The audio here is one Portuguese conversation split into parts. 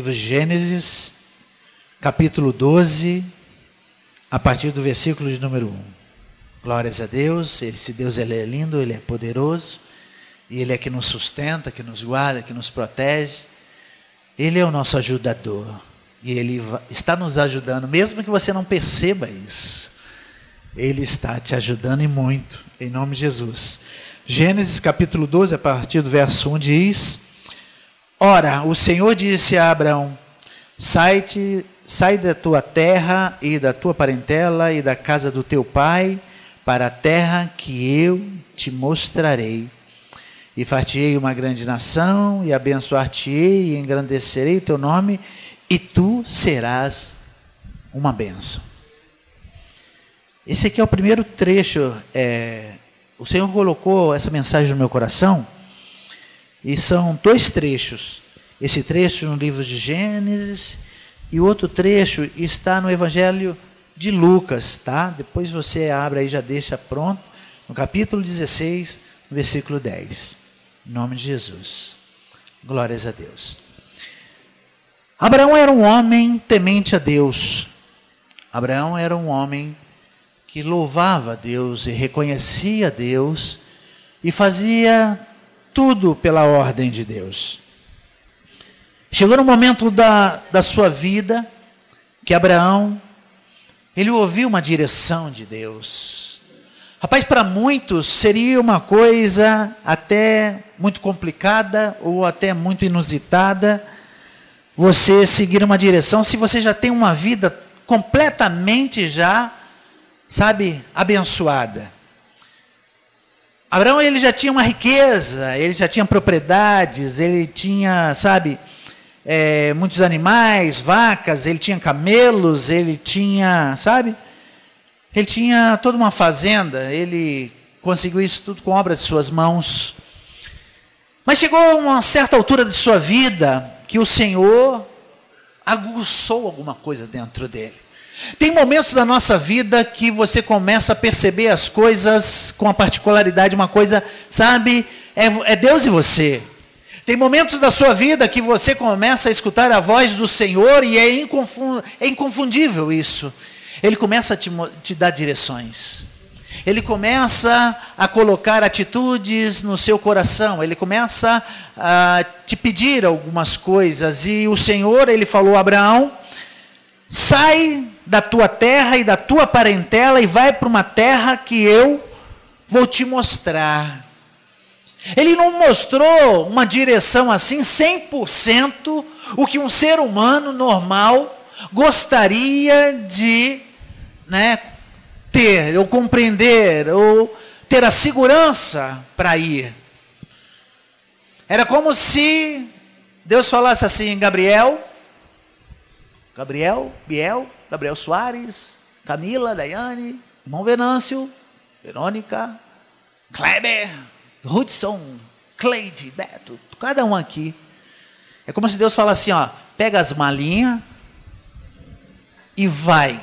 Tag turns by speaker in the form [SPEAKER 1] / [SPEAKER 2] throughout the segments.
[SPEAKER 1] livro de Gênesis, capítulo 12, a partir do versículo de número 1. Glórias a Deus, esse Deus ele é lindo, ele é poderoso, e ele é que nos sustenta, que nos guarda, que nos protege. Ele é o nosso ajudador, e ele está nos ajudando, mesmo que você não perceba isso. Ele está te ajudando e muito, em nome de Jesus. Gênesis capítulo 12, a partir do verso 1 diz: Ora, o Senhor disse a Abraão: Sai-te, sai da tua terra e da tua parentela e da casa do teu pai para a terra que eu te mostrarei. E fartei uma grande nação, e abençoar-te-ei, e engrandecerei o teu nome, e tu serás uma bênção. Esse aqui é o primeiro trecho. É, o Senhor colocou essa mensagem no meu coração, e são dois trechos. Esse trecho no livro de Gênesis, e outro trecho está no Evangelho de Lucas, tá? Depois você abre aí, já deixa pronto, no capítulo 16, versículo 10. Em nome de Jesus. Glórias a Deus. Abraão era um homem temente a Deus. Abraão era um homem que louvava a Deus e reconhecia a Deus e fazia tudo pela ordem de Deus. Chegou no momento da, da sua vida que Abraão ele ouviu uma direção de Deus. Rapaz, para muitos seria uma coisa até muito complicada ou até muito inusitada você seguir uma direção se você já tem uma vida completamente já, sabe, abençoada. Abraão ele já tinha uma riqueza, ele já tinha propriedades, ele tinha, sabe, é, muitos animais, vacas, ele tinha camelos, ele tinha, sabe? Ele tinha toda uma fazenda, ele conseguiu isso tudo com obras de suas mãos. Mas chegou a uma certa altura de sua vida que o Senhor aguçou alguma coisa dentro dele. Tem momentos da nossa vida que você começa a perceber as coisas com a particularidade, uma coisa, sabe, é, é Deus e você. Tem momentos da sua vida que você começa a escutar a voz do Senhor e é, é inconfundível isso. Ele começa a te, te dar direções. Ele começa a colocar atitudes no seu coração. Ele começa a te pedir algumas coisas. E o Senhor, ele falou a Abraão: sai da tua terra e da tua parentela e vai para uma terra que eu vou te mostrar. Ele não mostrou uma direção assim 100% o que um ser humano normal gostaria de né, ter, ou compreender, ou ter a segurança para ir. Era como se Deus falasse assim: Gabriel, Gabriel, Biel, Gabriel Soares, Camila, Daiane, irmão Venâncio, Verônica, Kleber, Hudson, Cleide, Beto, cada um aqui. É como se Deus falasse assim, ó, pega as malinhas e vai.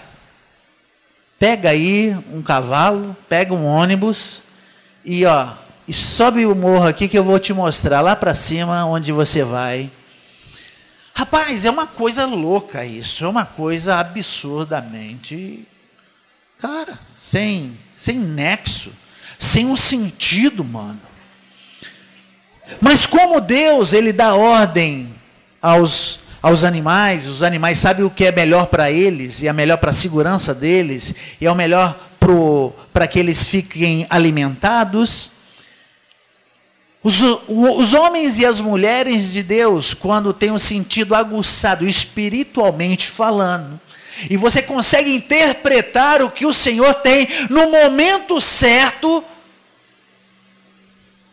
[SPEAKER 1] Pega aí um cavalo, pega um ônibus e ó, e sobe o morro aqui que eu vou te mostrar lá para cima onde você vai. Rapaz, é uma coisa louca isso, é uma coisa absurdamente, cara, sem, sem nexo sem um sentido, mano. Mas como Deus, ele dá ordem aos, aos animais, os animais sabem o que é melhor para eles, e é melhor para a segurança deles, e é o melhor para que eles fiquem alimentados. Os, os homens e as mulheres de Deus, quando têm um sentido aguçado, espiritualmente falando, e você consegue interpretar o que o Senhor tem no momento certo,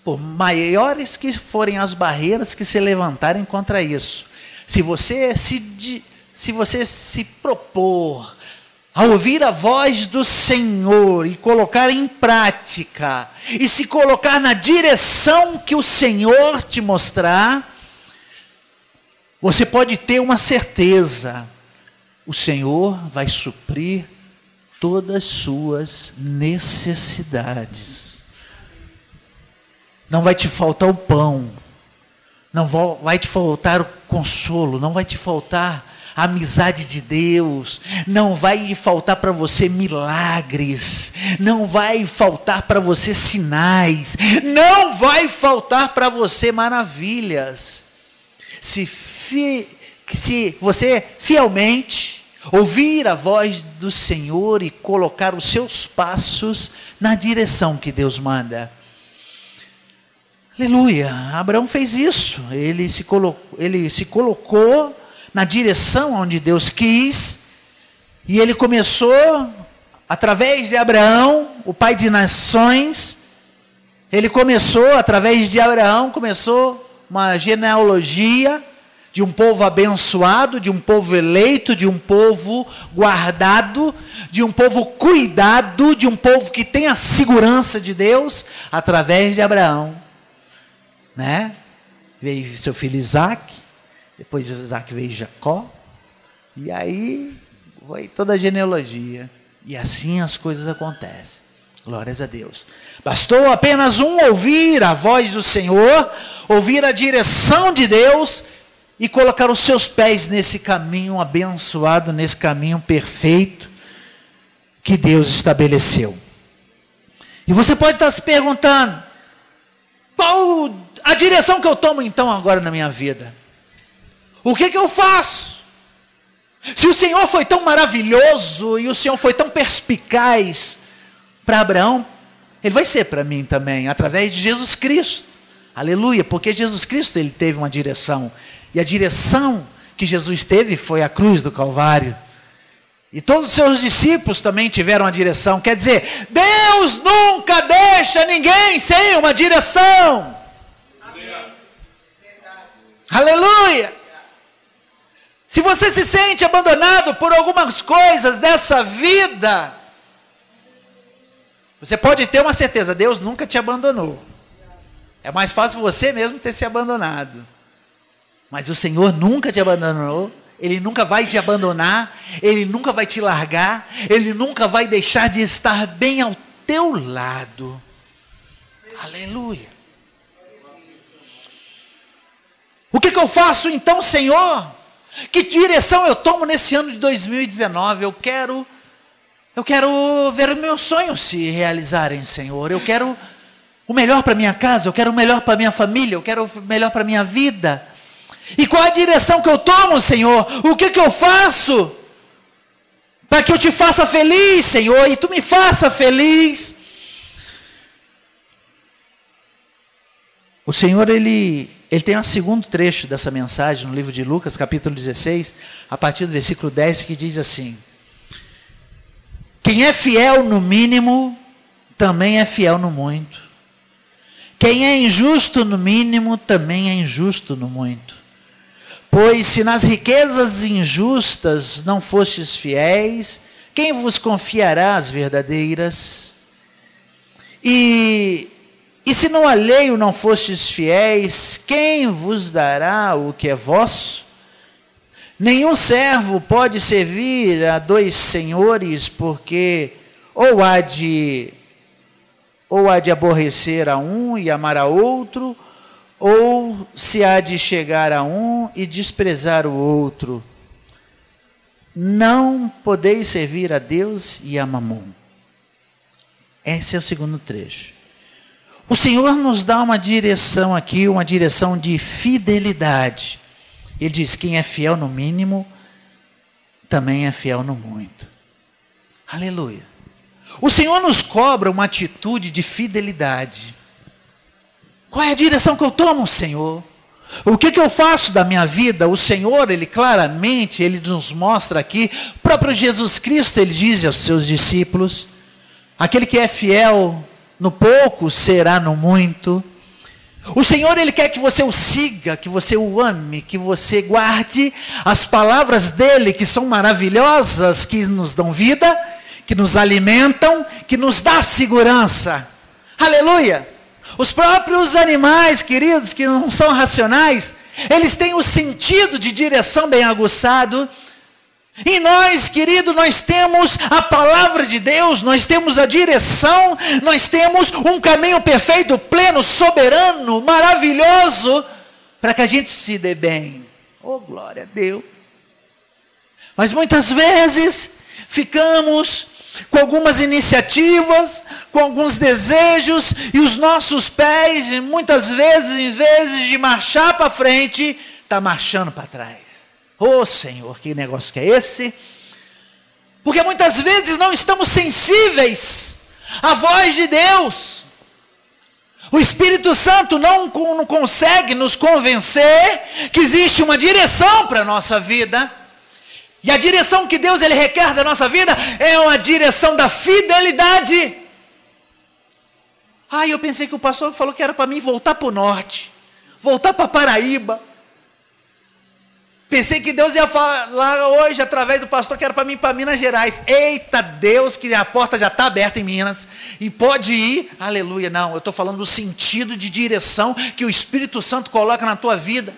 [SPEAKER 1] por maiores que forem as barreiras que se levantarem contra isso. Se você se, se, você se propor a ouvir a voz do Senhor e colocar em prática, e se colocar na direção que o Senhor te mostrar, você pode ter uma certeza o Senhor vai suprir todas as suas necessidades. Não vai te faltar o pão, não vai te faltar consolo, não vai te faltar a amizade de Deus, não vai faltar para você milagres, não vai faltar para você sinais, não vai faltar para você maravilhas. Se, fi, se você fielmente ouvir a voz do Senhor e colocar os seus passos na direção que Deus manda. Aleluia! Abraão fez isso. Ele se colocou, ele se colocou na direção onde Deus quis, e ele começou, através de Abraão, o pai de nações, ele começou, através de Abraão, começou uma genealogia de um povo abençoado, de um povo eleito, de um povo guardado, de um povo cuidado, de um povo que tem a segurança de Deus, através de Abraão. Né? Veio seu filho Isaac, depois Isaac veio Jacó. E aí foi toda a genealogia. E assim as coisas acontecem. Glórias a Deus. Bastou apenas um ouvir a voz do Senhor, ouvir a direção de Deus e colocar os seus pés nesse caminho abençoado, nesse caminho perfeito que Deus estabeleceu. E você pode estar se perguntando: qual a direção que eu tomo então agora na minha vida? O que, que eu faço? Se o Senhor foi tão maravilhoso e o Senhor foi tão perspicaz para Abraão, ele vai ser para mim também, através de Jesus Cristo. Aleluia, porque Jesus Cristo ele teve uma direção. E a direção que Jesus teve foi a cruz do Calvário. E todos os seus discípulos também tiveram uma direção. Quer dizer, Deus nunca deixa ninguém sem uma direção. Amém. Aleluia. Se você se sente abandonado por algumas coisas dessa vida, você pode ter uma certeza: Deus nunca te abandonou. É mais fácil você mesmo ter se abandonado. Mas o Senhor nunca te abandonou. Ele nunca vai te abandonar, ele nunca vai te largar, ele nunca vai deixar de estar bem ao teu lado. Aleluia. O que, que eu faço então, Senhor? Que direção eu tomo nesse ano de 2019? Eu quero eu quero ver os meus sonhos se realizarem, Senhor. Eu quero o melhor para minha casa, eu quero o melhor para minha família, eu quero o melhor para minha vida. E qual a direção que eu tomo, Senhor? O que que eu faço? Para que eu te faça feliz, Senhor, e tu me faça feliz. O Senhor ele ele tem um segundo trecho dessa mensagem no livro de Lucas, capítulo 16, a partir do versículo 10, que diz assim: Quem é fiel no mínimo, também é fiel no muito. Quem é injusto no mínimo, também é injusto no muito. Pois se nas riquezas injustas não fostes fiéis, quem vos confiará as verdadeiras? E e se no alheio não fostes fiéis, quem vos dará o que é vosso? Nenhum servo pode servir a dois senhores, porque ou há de ou há de aborrecer a um e amar a outro, ou se há de chegar a um e desprezar o outro. Não podeis servir a Deus e a Mamon. Esse é o segundo trecho. O Senhor nos dá uma direção aqui, uma direção de fidelidade. Ele diz: quem é fiel no mínimo, também é fiel no muito. Aleluia. O Senhor nos cobra uma atitude de fidelidade. Qual é a direção que eu tomo, Senhor? O que, que eu faço da minha vida? O Senhor, Ele claramente, Ele nos mostra aqui, o próprio Jesus Cristo, Ele diz aos seus discípulos: aquele que é fiel no pouco será no muito. O Senhor, Ele quer que você o siga, que você o ame, que você guarde as palavras dEle, que são maravilhosas, que nos dão vida, que nos alimentam, que nos dá segurança. Aleluia! Os próprios animais, queridos, que não são racionais, eles têm o sentido de direção bem aguçado, e nós, querido, nós temos a palavra de Deus, nós temos a direção, nós temos um caminho perfeito, pleno, soberano, maravilhoso, para que a gente se dê bem. Oh, glória a Deus. Mas muitas vezes ficamos com algumas iniciativas, com alguns desejos, e os nossos pés, muitas vezes, em vez de marchar para frente, está marchando para trás. Oh Senhor, que negócio que é esse? Porque muitas vezes não estamos sensíveis à voz de Deus. O Espírito Santo não, não consegue nos convencer que existe uma direção para a nossa vida. E a direção que Deus ele requer da nossa vida é uma direção da fidelidade. Ah, eu pensei que o pastor falou que era para mim voltar para o norte, voltar para Paraíba. Pensei que Deus ia falar hoje através do pastor que era para mim para Minas Gerais. Eita Deus, que a porta já está aberta em Minas e pode ir. Aleluia. Não, eu estou falando do sentido de direção que o Espírito Santo coloca na tua vida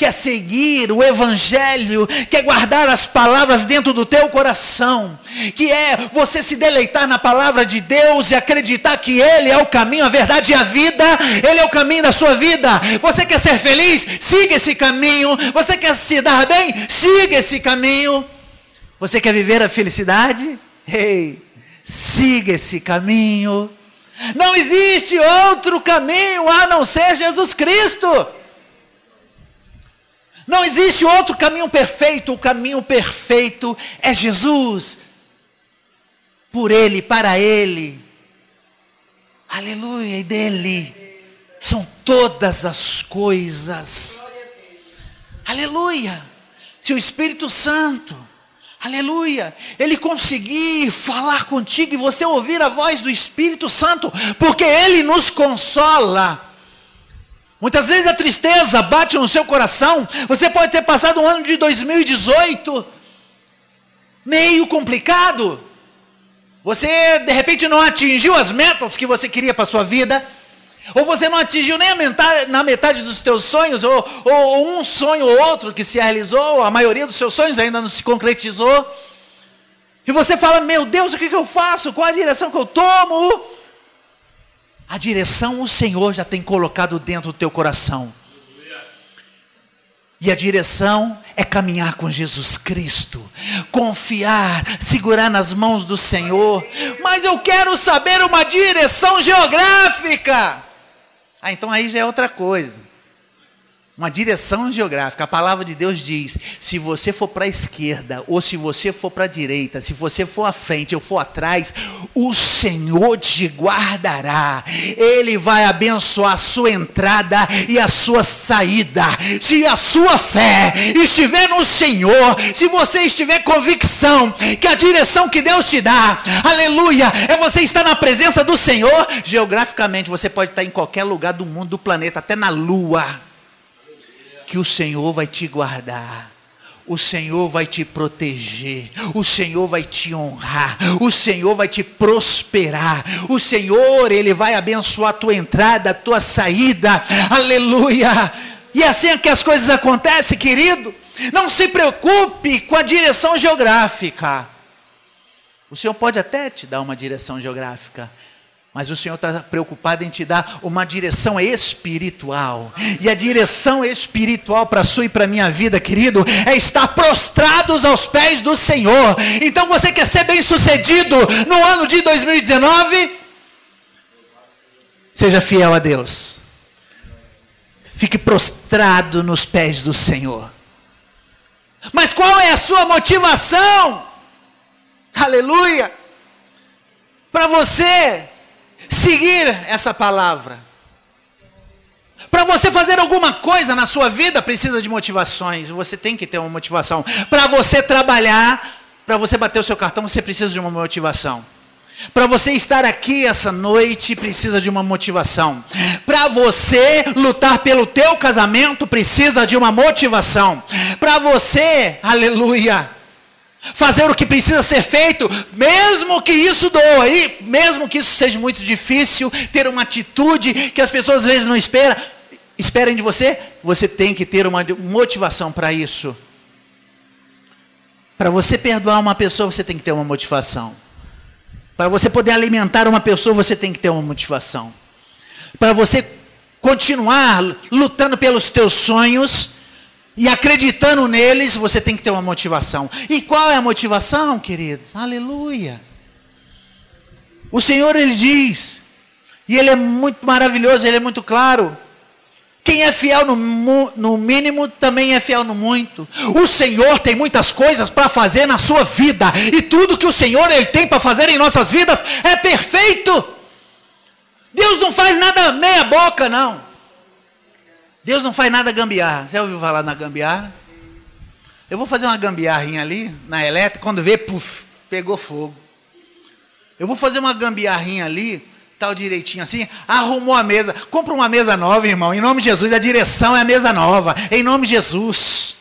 [SPEAKER 1] quer seguir o Evangelho, quer guardar as palavras dentro do teu coração, que é você se deleitar na palavra de Deus e acreditar que Ele é o caminho, a verdade e a vida, Ele é o caminho da sua vida. Você quer ser feliz? Siga esse caminho. Você quer se dar bem? Siga esse caminho. Você quer viver a felicidade? Ei, siga esse caminho. Não existe outro caminho a não ser Jesus Cristo. Não existe outro caminho perfeito, o caminho perfeito é Jesus. Por Ele, para Ele. Aleluia, e dele são todas as coisas. Aleluia. Se o Espírito Santo, aleluia, ele conseguir falar contigo e você ouvir a voz do Espírito Santo, porque ele nos consola. Muitas vezes a tristeza bate no seu coração. Você pode ter passado um ano de 2018 meio complicado. Você de repente não atingiu as metas que você queria para a sua vida. Ou você não atingiu nem metade, na metade dos teus sonhos, ou, ou, um sonho ou outro que se realizou, a maioria dos seus sonhos ainda não se concretizou. E você fala: Meu Deus, o que, que eu faço? Qual a direção que eu tomo? A direção o Senhor já tem colocado dentro do teu coração. E a direção é caminhar com Jesus Cristo, confiar, segurar nas mãos do Senhor. Mas eu quero saber uma direção geográfica. Ah, então aí já é outra coisa uma direção geográfica. A palavra de Deus diz: se você for para a esquerda, ou se você for para a direita, se você for à frente ou for atrás, o Senhor te guardará. Ele vai abençoar a sua entrada e a sua saída. Se a sua fé estiver no Senhor, se você estiver convicção que a direção que Deus te dá, aleluia, é você estar na presença do Senhor, geograficamente você pode estar em qualquer lugar do mundo, do planeta, até na lua que o Senhor vai te guardar. O Senhor vai te proteger, o Senhor vai te honrar, o Senhor vai te prosperar, o Senhor, Ele vai abençoar a tua entrada, a tua saída, aleluia. E é assim que as coisas acontecem, querido. Não se preocupe com a direção geográfica. O Senhor pode até te dar uma direção geográfica, mas o Senhor está preocupado em te dar uma direção espiritual. E a direção espiritual para a sua e para a minha vida, querido, é estar prostrados aos pés do Senhor. Então você quer ser bem sucedido no ano de 2019? Seja fiel a Deus. Fique prostrado nos pés do Senhor. Mas qual é a sua motivação? Aleluia! Para você seguir essa palavra. Para você fazer alguma coisa na sua vida, precisa de motivações. Você tem que ter uma motivação. Para você trabalhar, para você bater o seu cartão, você precisa de uma motivação. Para você estar aqui essa noite, precisa de uma motivação. Para você lutar pelo teu casamento, precisa de uma motivação. Para você, aleluia, fazer o que precisa ser feito, mesmo que isso doa, e mesmo que isso seja muito difícil, ter uma atitude que as pessoas às vezes não esperam, esperem de você, você tem que ter uma motivação para isso. Para você perdoar uma pessoa, você tem que ter uma motivação. Para você poder alimentar uma pessoa, você tem que ter uma motivação. Para você continuar lutando pelos teus sonhos, E acreditando neles, você tem que ter uma motivação. E qual é a motivação, querido? Aleluia. O Senhor ele diz, e ele é muito maravilhoso, ele é muito claro. Quem é fiel no, no mínimo também é fiel no muito. O Senhor tem muitas coisas para fazer na sua vida, e tudo que o Senhor ele tem para fazer em nossas vidas é perfeito. Deus não faz nada meia boca, não. Deus não faz nada gambiarra. Você ouviu falar na gambiarra? Eu vou fazer uma gambiarrinha ali, na elétrica, quando vê, puf, pegou fogo. Eu vou fazer uma gambiarrinha ali, tal direitinho assim, arrumou a mesa. Compra uma mesa nova, irmão, em nome de Jesus. A direção é a mesa nova, em nome de Jesus.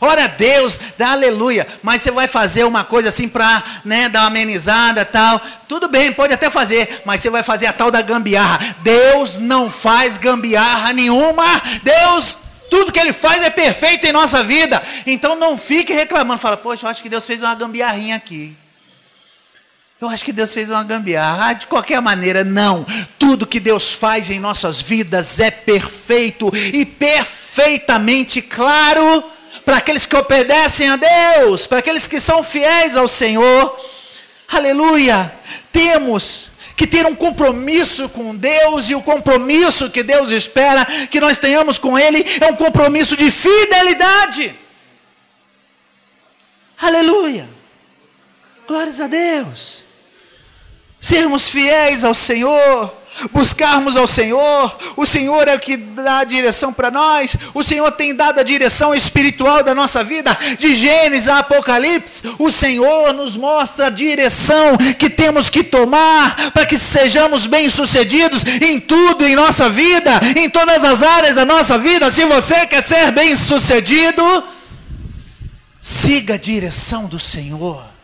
[SPEAKER 1] Ora a Deus, dá aleluia. Mas você vai fazer uma coisa assim para né, dar uma amenizada tal. Tudo bem, pode até fazer, mas você vai fazer a tal da gambiarra. Deus não faz gambiarra nenhuma. Deus, tudo que Ele faz é perfeito em nossa vida. Então não fique reclamando. Fala, poxa, eu acho que Deus fez uma gambiarrinha aqui. Eu acho que Deus fez uma gambiarra. Ah, de qualquer maneira, não. Tudo que Deus faz em nossas vidas é perfeito e perfeitamente claro para aqueles que obedecem a Deus, para aqueles que são fiéis ao Senhor. Aleluia! Temos que ter um compromisso com Deus e o compromisso que Deus espera que nós tenhamos com Ele é um compromisso de fidelidade. Aleluia! Glórias a Deus. Sermos fiéis ao Senhor buscarmos ao Senhor, o Senhor é o que dá a direção para nós, o Senhor tem dado a direção espiritual da nossa vida, de Gênesis a Apocalipse, o Senhor nos mostra a direção que temos que tomar para que sejamos bem-sucedidos em tudo em nossa vida, em todas as áreas da nossa vida. Se você quer ser bem-sucedido, siga a direção do Senhor.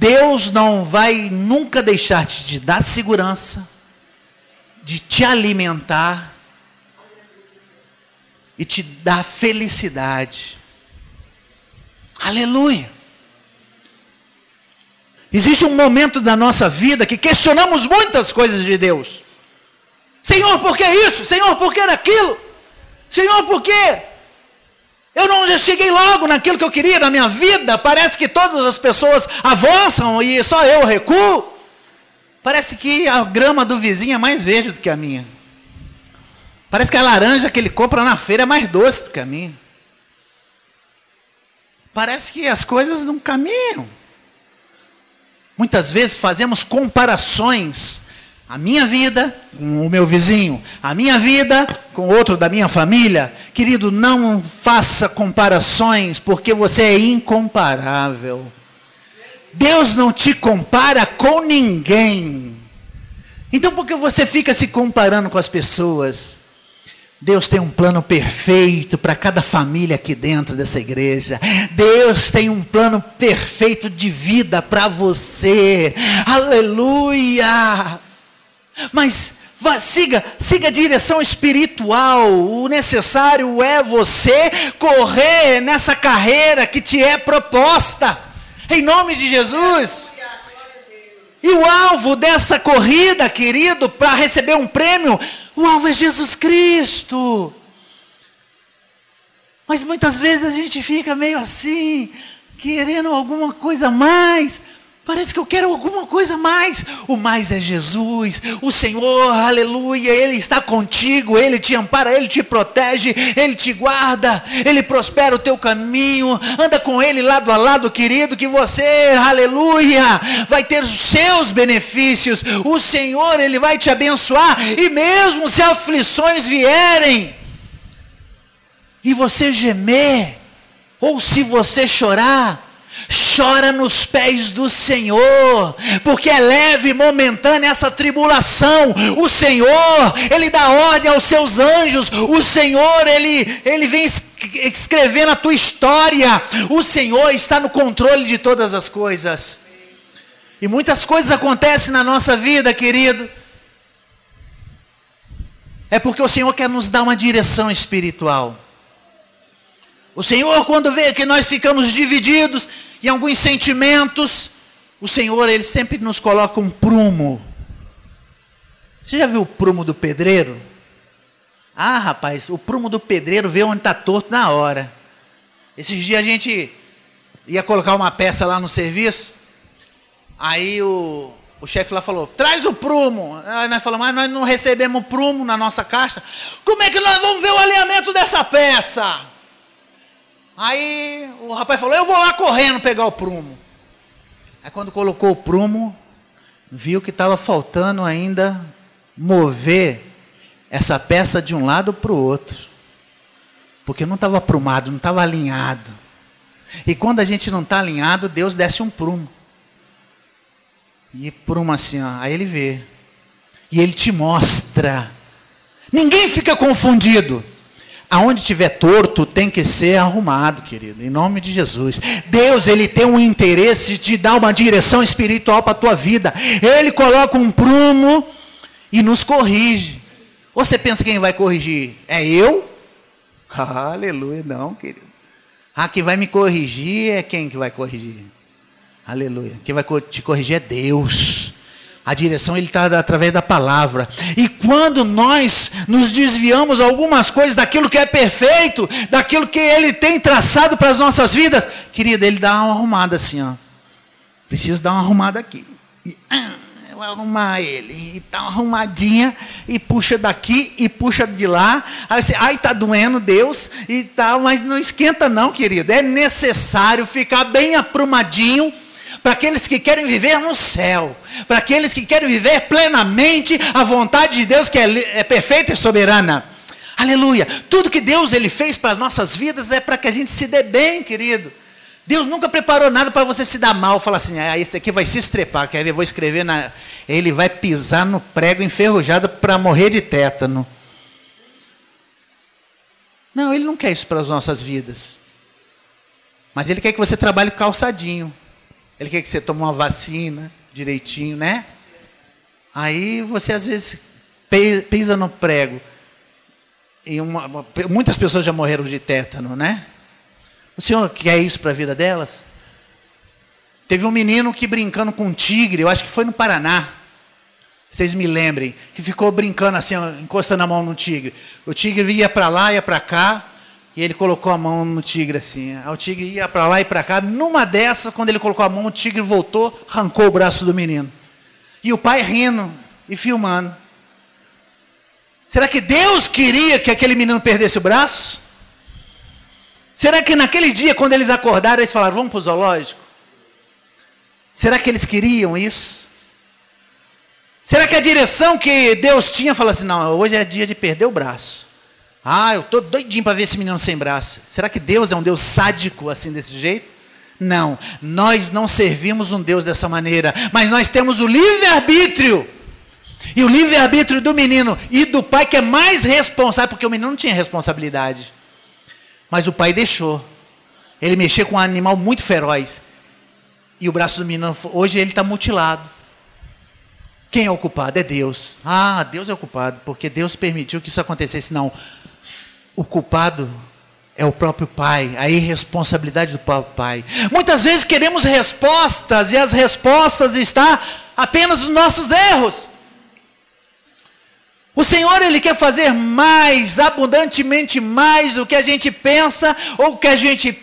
[SPEAKER 1] Deus não vai nunca deixar de te dar segurança, de te alimentar e te dar felicidade. Aleluia. Existe um momento da nossa vida que questionamos muitas coisas de Deus. Senhor, por que isso? Senhor, por que aquilo? Senhor, por que eu não já cheguei logo naquilo que eu queria na minha vida. Parece que todas as pessoas avançam e só eu recuo. Parece que a grama do vizinho é mais verde do que a minha. Parece que a laranja que ele compra na feira é mais doce do que a minha. Parece que as coisas não caminham. Muitas vezes fazemos comparações a minha vida com o meu vizinho, a minha vida com outro da minha família. Querido, não faça comparações, porque você é incomparável. Deus não te compara com ninguém. Então, por que você fica se comparando com as pessoas? Deus tem um plano perfeito para cada família aqui dentro dessa igreja. Deus tem um plano perfeito de vida para você. Aleluia! Mas vá, siga, siga a direção espiritual. O necessário é você correr nessa carreira que te é proposta. Em nome de Jesus. E o alvo dessa corrida, querido, para receber um prêmio, o alvo é Jesus Cristo. Mas muitas vezes a gente fica meio assim, querendo alguma coisa mais. Parece que eu quero alguma coisa mais. O mais é Jesus, o Senhor, aleluia. Ele está contigo, Ele te ampara, Ele te protege, Ele te guarda, Ele prospera o teu caminho. Anda com Ele lado a lado, querido, que você, aleluia, vai ter os seus benefícios. O Senhor, Ele vai te abençoar, e mesmo se aflições vierem, e você gemer, ou se você chorar, chora nos pés do Senhor, porque é leve e momentânea essa tribulação. O Senhor, Ele dá ordem aos seus anjos, o Senhor, Ele, Ele vem escrevendo a tua história. O Senhor está no controle de todas as coisas. E muitas coisas acontecem na nossa vida, querido. É porque o Senhor quer nos dar uma direção espiritual. O Senhor, quando vê que nós ficamos divididos em alguns sentimentos, o Senhor, Ele sempre nos coloca um prumo. Você já viu o prumo do pedreiro? Ah, rapaz, o prumo do pedreiro vê onde está torto na hora. Esses dias a gente ia colocar uma peça lá no serviço, aí o, o chefe lá falou: traz o prumo. Aí nós falamos, mas nós não recebemos prumo na nossa caixa. Como é que nós vamos ver o alinhamento dessa peça? Aí o rapaz falou: eu vou lá correndo pegar o prumo. Aí quando colocou o prumo, viu que estava faltando ainda mover essa peça de um lado para o outro. Porque não estava prumado, não estava alinhado. E quando a gente não está alinhado, Deus desce um prumo. E pruma assim, ó, aí ele vê. E ele te mostra. Ninguém fica confundido. Aonde tiver torto tem que ser arrumado, querido, em nome de Jesus. Deus, ele tem um interesse de dar uma direção espiritual para a tua vida. Ele coloca um prumo e nos corrige. Você pensa quem vai corrigir? É eu? Aleluia, não, querido. Ah, quem vai me corrigir é quem que vai corrigir? Aleluia. Quem vai te corrigir é Deus. A direção ele está através da palavra. E quando nós nos desviamos algumas coisas daquilo que é perfeito, daquilo que ele tem traçado para as nossas vidas, querida, ele dá uma arrumada assim, ó. Preciso dar uma arrumada aqui. E, ah, eu arrumar ele. E tá arrumadinha, e puxa daqui e puxa de lá. Aí você, ai, tá doendo, Deus, e tal, mas não esquenta, não, querido. É necessário ficar bem aprumadinho para aqueles que querem viver no céu, para aqueles que querem viver plenamente a vontade de Deus que é, é perfeita e soberana. Aleluia. Tudo que Deus ele fez para as nossas vidas é para que a gente se dê bem, querido. Deus nunca preparou nada para você se dar mal, falar assim, ah, esse aqui vai se estrepar, quer ver, vou escrever na... Ele vai pisar no prego enferrujado para morrer de tétano. Não, Ele não quer isso para as nossas vidas. Mas Ele quer que você trabalhe calçadinho. Ele quer que você tome uma vacina direitinho, né? Aí você às vezes pisa no prego. E uma, muitas pessoas já morreram de tétano, né? O senhor quer isso para a vida delas? Teve um menino que brincando com um tigre, eu acho que foi no Paraná. Vocês me lembrem, que ficou brincando assim, encostando a mão no tigre. O tigre ia para lá, ia para cá. E ele colocou a mão no tigre assim. o tigre ia para lá e para cá. Numa dessas, quando ele colocou a mão, o tigre voltou, arrancou o braço do menino. E o pai rindo e filmando. Será que Deus queria que aquele menino perdesse o braço? Será que naquele dia, quando eles acordaram, eles falaram: vamos para o zoológico? Será que eles queriam isso? Será que a direção que Deus tinha falou assim: não, hoje é dia de perder o braço? Ah, eu estou doidinho para ver esse menino sem braço. Será que Deus é um Deus sádico assim desse jeito? Não, nós não servimos um Deus dessa maneira, mas nós temos o livre-arbítrio. E o livre-arbítrio do menino e do pai que é mais responsável, porque o menino não tinha responsabilidade. Mas o pai deixou. Ele mexeu com um animal muito feroz. E o braço do menino, hoje ele está mutilado. Quem é o culpado? É Deus. Ah, Deus é o culpado, porque Deus permitiu que isso acontecesse. Não, o culpado é o próprio pai, a irresponsabilidade do próprio pai. Muitas vezes queremos respostas e as respostas estão apenas nos nossos erros. O Senhor ele quer fazer mais, abundantemente mais do que a gente pensa ou que a gente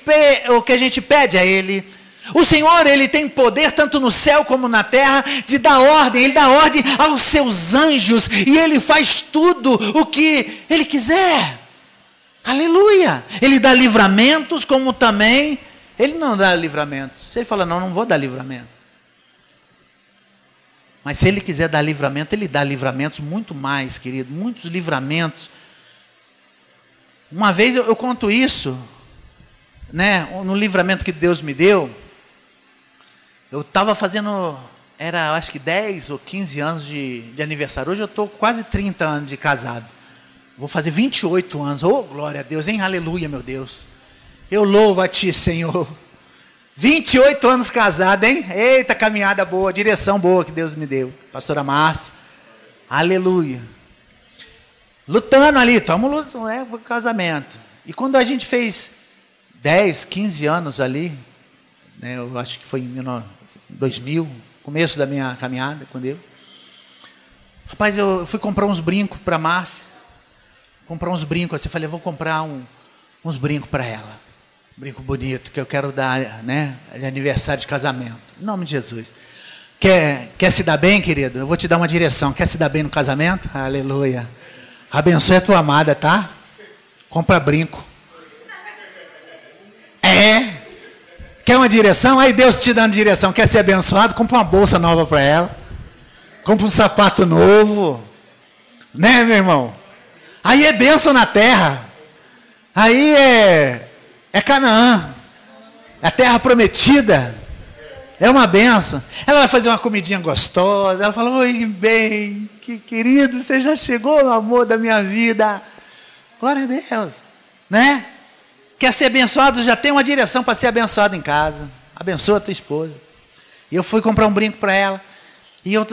[SPEAKER 1] ou que a gente pede a ele. O Senhor, ele tem poder tanto no céu como na terra de dar ordem, ele dá ordem aos seus anjos e ele faz tudo o que ele quiser. Aleluia! Ele dá livramentos, como também ele não dá livramentos. Ele fala, não, não vou dar livramento. Mas se ele quiser dar livramento, ele dá livramentos muito mais, querido, muitos livramentos. Uma vez eu, eu conto isso, né, no livramento que Deus me deu. Eu estava fazendo, era acho que 10 ou 15 anos de, de aniversário. Hoje eu estou quase 30 anos de casado. Vou fazer 28 anos. Oh, glória a Deus, hein? Aleluia, meu Deus. Eu louvo a Ti, Senhor. 28 anos casado, hein? Eita, caminhada boa, direção boa que Deus me deu. Pastora Márcia. Aleluia. Lutando ali, estamos lutando, né, o casamento. E quando a gente fez 10, 15 anos ali, né, eu acho que foi em 2000, começo da minha caminhada com Deus. Rapaz, eu fui comprar uns brincos para Márcia comprar uns brincos assim. Falei, vou comprar um, uns brincos para ela. Brinco bonito, que eu quero dar, né? De aniversário de casamento. Em nome de Jesus. Quer, quer se dar bem, querido? Eu vou te dar uma direção. Quer se dar bem no casamento? Aleluia. Abençoe a tua amada, tá? Compra brinco. É. Quer uma direção? Aí Deus te dando direção. Quer ser abençoado? Compra uma bolsa nova para ela. Compra um sapato novo. Né, meu irmão? Aí é bênção na terra. Aí é, é Canaã. É a terra prometida. É uma benção. Ela vai fazer uma comidinha gostosa. Ela fala: Oi, bem, que querido, você já chegou, amor da minha vida. Glória a Deus. Né? Quer ser abençoado? Já tem uma direção para ser abençoado em casa. Abençoa a tua esposa. E eu fui comprar um brinco para ela. E eu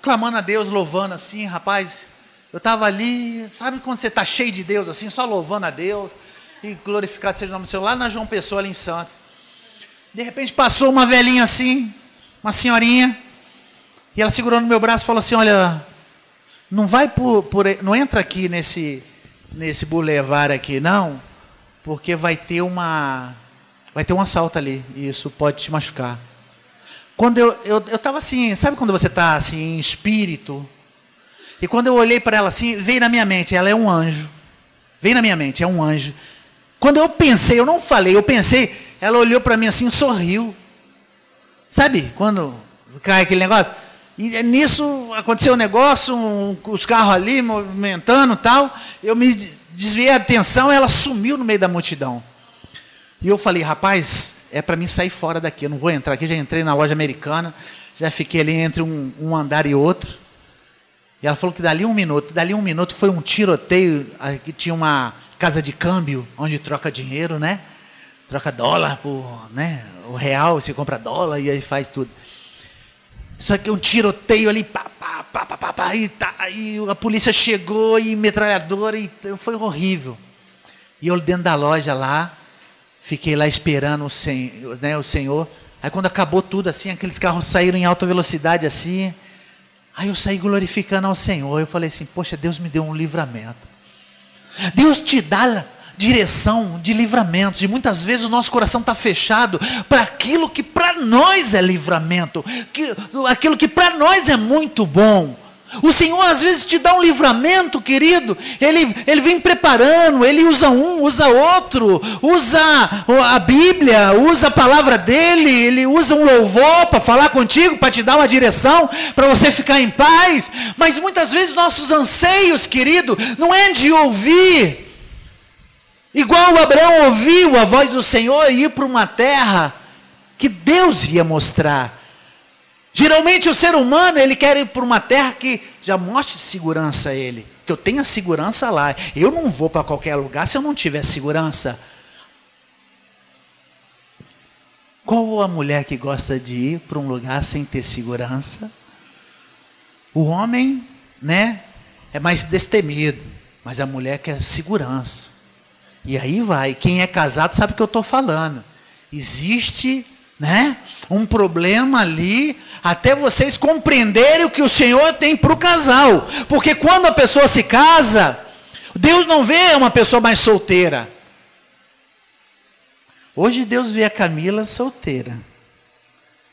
[SPEAKER 1] clamando a Deus, louvando assim, rapaz. Eu estava ali, sabe quando você está cheio de Deus, assim, só louvando a Deus. E glorificado seja o nome do Senhor, lá na João Pessoa, ali em Santos. De repente passou uma velhinha assim, uma senhorinha, e ela segurou no meu braço e falou assim: Olha, não vai por, por não entra aqui nesse nesse bulevar aqui, não, porque vai ter uma vai ter um assalto ali e isso pode te machucar. Quando eu eu estava assim, sabe quando você está assim em espírito? E quando eu olhei para ela assim, veio na minha mente, ela é um anjo. Veio na minha mente, é um anjo. Quando eu pensei, eu não falei, eu pensei, ela olhou para mim assim, sorriu. Sabe quando cai aquele negócio? E nisso aconteceu um negócio, um, os carros ali movimentando tal. Eu me desviei a atenção, ela sumiu no meio da multidão. E eu falei, rapaz, é para mim sair fora daqui, eu não vou entrar aqui. Já entrei na loja americana, já fiquei ali entre um, um andar e outro. E ela falou que dali um minuto, dali um minuto foi um tiroteio, que tinha uma casa de câmbio, onde troca dinheiro, né? Troca dólar por, né? O real, você compra dólar e aí faz tudo. Só que um tiroteio ali, pá, pá, pá, pá, pá, pá e, tá, e a polícia chegou e metralhadora, e foi horrível. E eu dentro da loja lá, fiquei lá esperando o senhor, né, o senhor. Aí quando acabou tudo assim, aqueles carros saíram em alta velocidade assim. Aí eu saí glorificando ao Senhor. Eu falei assim: Poxa, Deus me deu um livramento. Deus te dá direção de livramentos, e muitas vezes o nosso coração está fechado para aquilo que para nós é livramento, que, aquilo que para nós é muito bom. O Senhor às vezes te dá um livramento, querido. Ele, ele vem preparando, ele usa um, usa outro, usa a Bíblia, usa a palavra dele, ele usa um louvor para falar contigo, para te dar uma direção, para você ficar em paz. Mas muitas vezes nossos anseios, querido, não é de ouvir. Igual Abraão ouviu a voz do Senhor e ir para uma terra que Deus ia mostrar. Geralmente o ser humano, ele quer ir para uma terra que já mostre segurança a ele, que eu tenha segurança lá. Eu não vou para qualquer lugar se eu não tiver segurança. Qual a mulher que gosta de ir para um lugar sem ter segurança? O homem, né, é mais destemido, mas a mulher quer segurança. E aí vai. Quem é casado sabe o que eu estou falando. Existe né? Um problema ali, até vocês compreenderem o que o Senhor tem para o casal. Porque quando a pessoa se casa, Deus não vê uma pessoa mais solteira. Hoje Deus vê a Camila solteira.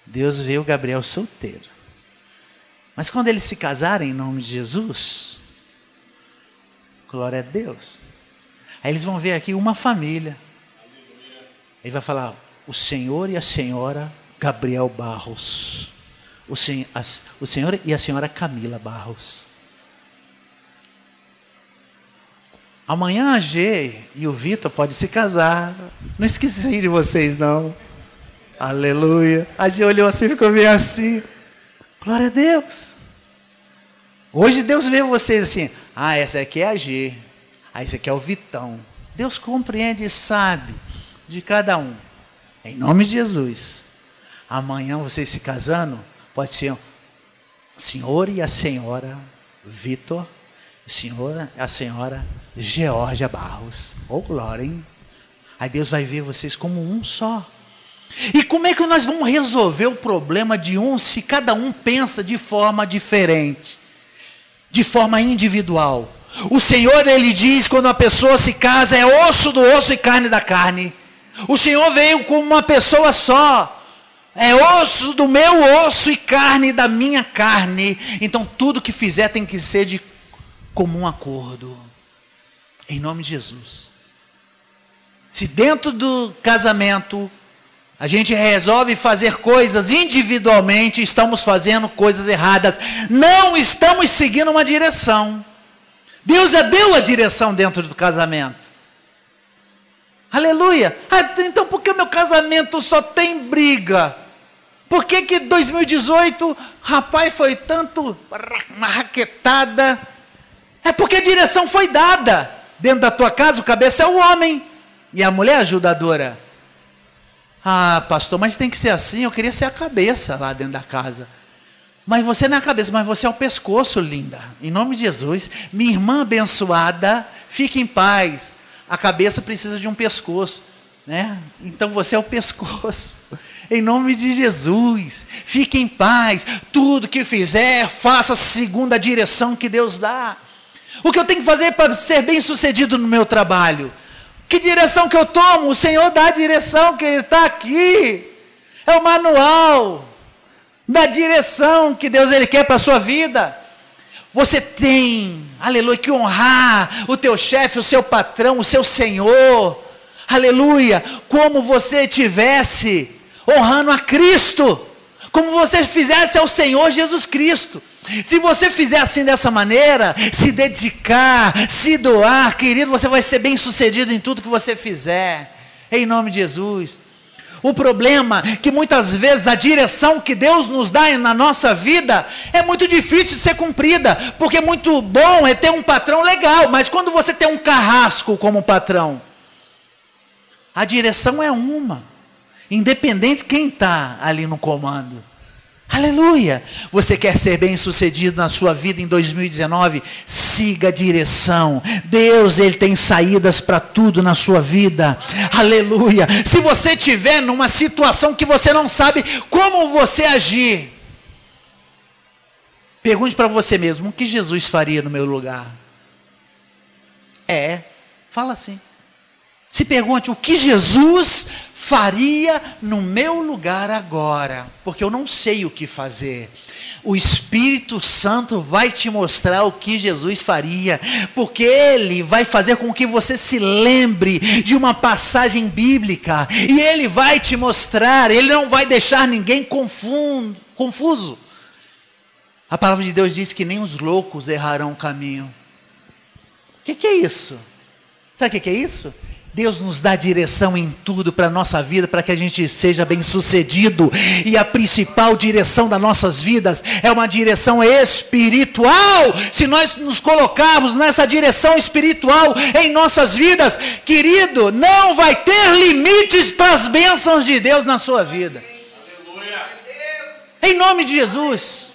[SPEAKER 1] Deus vê o Gabriel solteiro. Mas quando eles se casarem em nome de Jesus, glória a Deus. Aí eles vão ver aqui uma família. Ele vai falar: o senhor e a senhora Gabriel Barros. O, sen, a, o senhor e a senhora Camila Barros. Amanhã a G e o Vitor podem se casar. Não esqueci de vocês, não. Aleluia. A G olhou assim, ficou meio assim. Glória a Deus. Hoje Deus vê vocês assim. Ah, essa aqui é a G. Ah, esse aqui é o Vitão. Deus compreende e sabe de cada um. Em nome de Jesus. Amanhã vocês se casando, pode ser o senhor e a senhora Vitor, o senhor e a senhora Georgia Barros. Ô oh, glória, hein? Aí Deus vai ver vocês como um só. E como é que nós vamos resolver o problema de um se cada um pensa de forma diferente, de forma individual? O Senhor, ele diz, quando a pessoa se casa, é osso do osso e carne da carne. O Senhor veio como uma pessoa só. É osso do meu osso e carne da minha carne. Então tudo que fizer tem que ser de comum acordo. Em nome de Jesus. Se dentro do casamento a gente resolve fazer coisas individualmente, estamos fazendo coisas erradas. Não estamos seguindo uma direção. Deus já deu a direção dentro do casamento. Aleluia. Ah, então por que meu casamento só tem briga? Por que que 2018, rapaz, foi tanto uma raquetada? É porque a direção foi dada. Dentro da tua casa, o cabeça é o homem e a mulher é ajudadora. Ah, pastor, mas tem que ser assim. Eu queria ser a cabeça lá dentro da casa. Mas você não é a cabeça, mas você é o pescoço, linda. Em nome de Jesus. Minha irmã abençoada, fique em paz. A cabeça precisa de um pescoço, né? Então você é o pescoço. Em nome de Jesus, fique em paz. Tudo que fizer, faça segundo a direção que Deus dá. O que eu tenho que fazer para ser bem sucedido no meu trabalho? Que direção que eu tomo? O Senhor dá a direção, que Ele está aqui. É o manual da direção que Deus Ele quer para a sua vida. Você tem, aleluia, que honrar o teu chefe, o seu patrão, o seu Senhor. Aleluia, como você tivesse honrando a Cristo, como você fizesse ao Senhor Jesus Cristo. Se você fizer assim dessa maneira, se dedicar, se doar, querido, você vai ser bem sucedido em tudo que você fizer, em nome de Jesus. O problema é que muitas vezes a direção que Deus nos dá na nossa vida é muito difícil de ser cumprida, porque muito bom é ter um patrão legal, mas quando você tem um carrasco como patrão, a direção é uma, independente de quem está ali no comando. Aleluia! Você quer ser bem sucedido na sua vida em 2019? Siga a direção. Deus, Ele tem saídas para tudo na sua vida. Aleluia! Se você estiver numa situação que você não sabe como você agir, pergunte para você mesmo: o que Jesus faria no meu lugar? É, fala assim. Se pergunte o que Jesus faria no meu lugar agora, porque eu não sei o que fazer. O Espírito Santo vai te mostrar o que Jesus faria, porque ele vai fazer com que você se lembre de uma passagem bíblica, e ele vai te mostrar, ele não vai deixar ninguém confuso. A palavra de Deus diz que nem os loucos errarão o caminho. O que, que é isso? Sabe o que, que é isso? Deus nos dá direção em tudo para a nossa vida, para que a gente seja bem sucedido. E a principal direção das nossas vidas é uma direção espiritual. Se nós nos colocarmos nessa direção espiritual em nossas vidas, querido, não vai ter limites para as bênçãos de Deus na sua vida. Em nome de Jesus.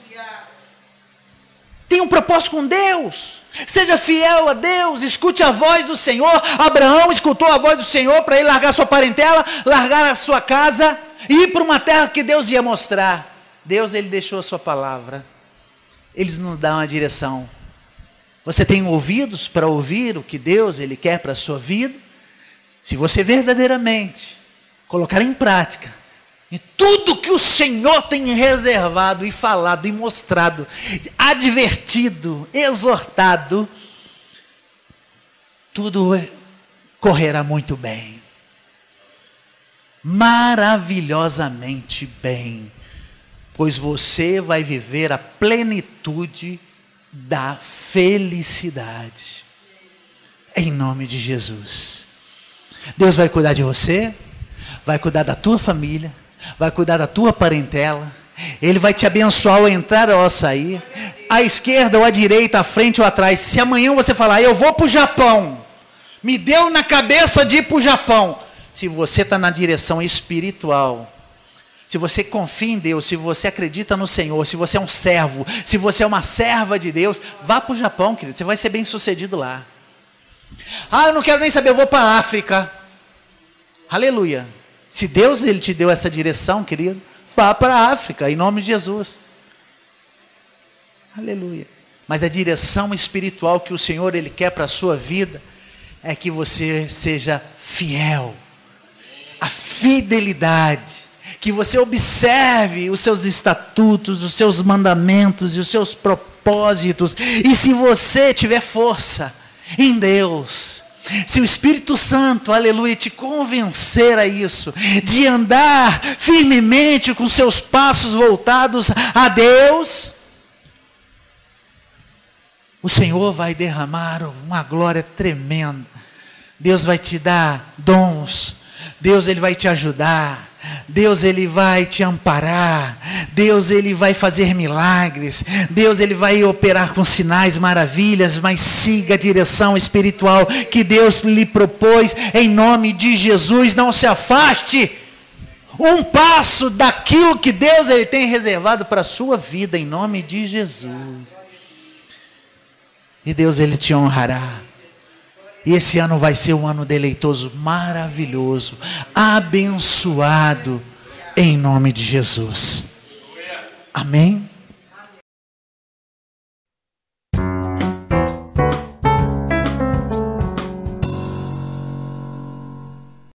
[SPEAKER 1] Tem um propósito com Deus. Seja fiel a Deus, escute a voz do Senhor. Abraão escutou a voz do Senhor para ele largar sua parentela, largar a sua casa e ir para uma terra que Deus ia mostrar. Deus ele deixou a sua palavra. Eles nos dão uma direção. Você tem ouvidos para ouvir o que Deus ele quer para a sua vida? Se você verdadeiramente colocar em prática e tudo que o Senhor tem reservado e falado e mostrado, advertido, exortado, tudo correrá muito bem. Maravilhosamente bem. Pois você vai viver a plenitude da felicidade. Em nome de Jesus. Deus vai cuidar de você, vai cuidar da tua família, vai cuidar da tua parentela, Ele vai te abençoar ao entrar ou ao sair, à esquerda ou à direita, à frente ou atrás. Se amanhã você falar, eu vou para o Japão, me deu na cabeça de ir para o Japão. Se você está na direção espiritual, se você confia em Deus, se você acredita no Senhor, se você é um servo, se você é uma serva de Deus, vá para o Japão, querido, você vai ser bem sucedido lá. Ah, eu não quero nem saber, eu vou para a África. Aleluia. Se Deus ele te deu essa direção, querido, vá para a África, em nome de Jesus. Aleluia. Mas a direção espiritual que o Senhor ele quer para a sua vida é que você seja fiel. A fidelidade, que você observe os seus estatutos, os seus mandamentos e os seus propósitos. E se você tiver força em Deus, se o Espírito Santo, aleluia, te convencer a isso, de andar firmemente com seus passos voltados a Deus, o Senhor vai derramar uma glória tremenda. Deus vai te dar dons. Deus ele vai te ajudar. Deus ele vai te amparar. Deus ele vai fazer milagres. Deus ele vai operar com sinais, maravilhas, mas siga a direção espiritual que Deus lhe propôs em nome de Jesus. Não se afaste um passo daquilo que Deus ele tem reservado para a sua vida em nome de Jesus. E Deus ele te honrará. E esse ano vai ser um ano deleitoso, maravilhoso, abençoado, em nome de Jesus. Amém?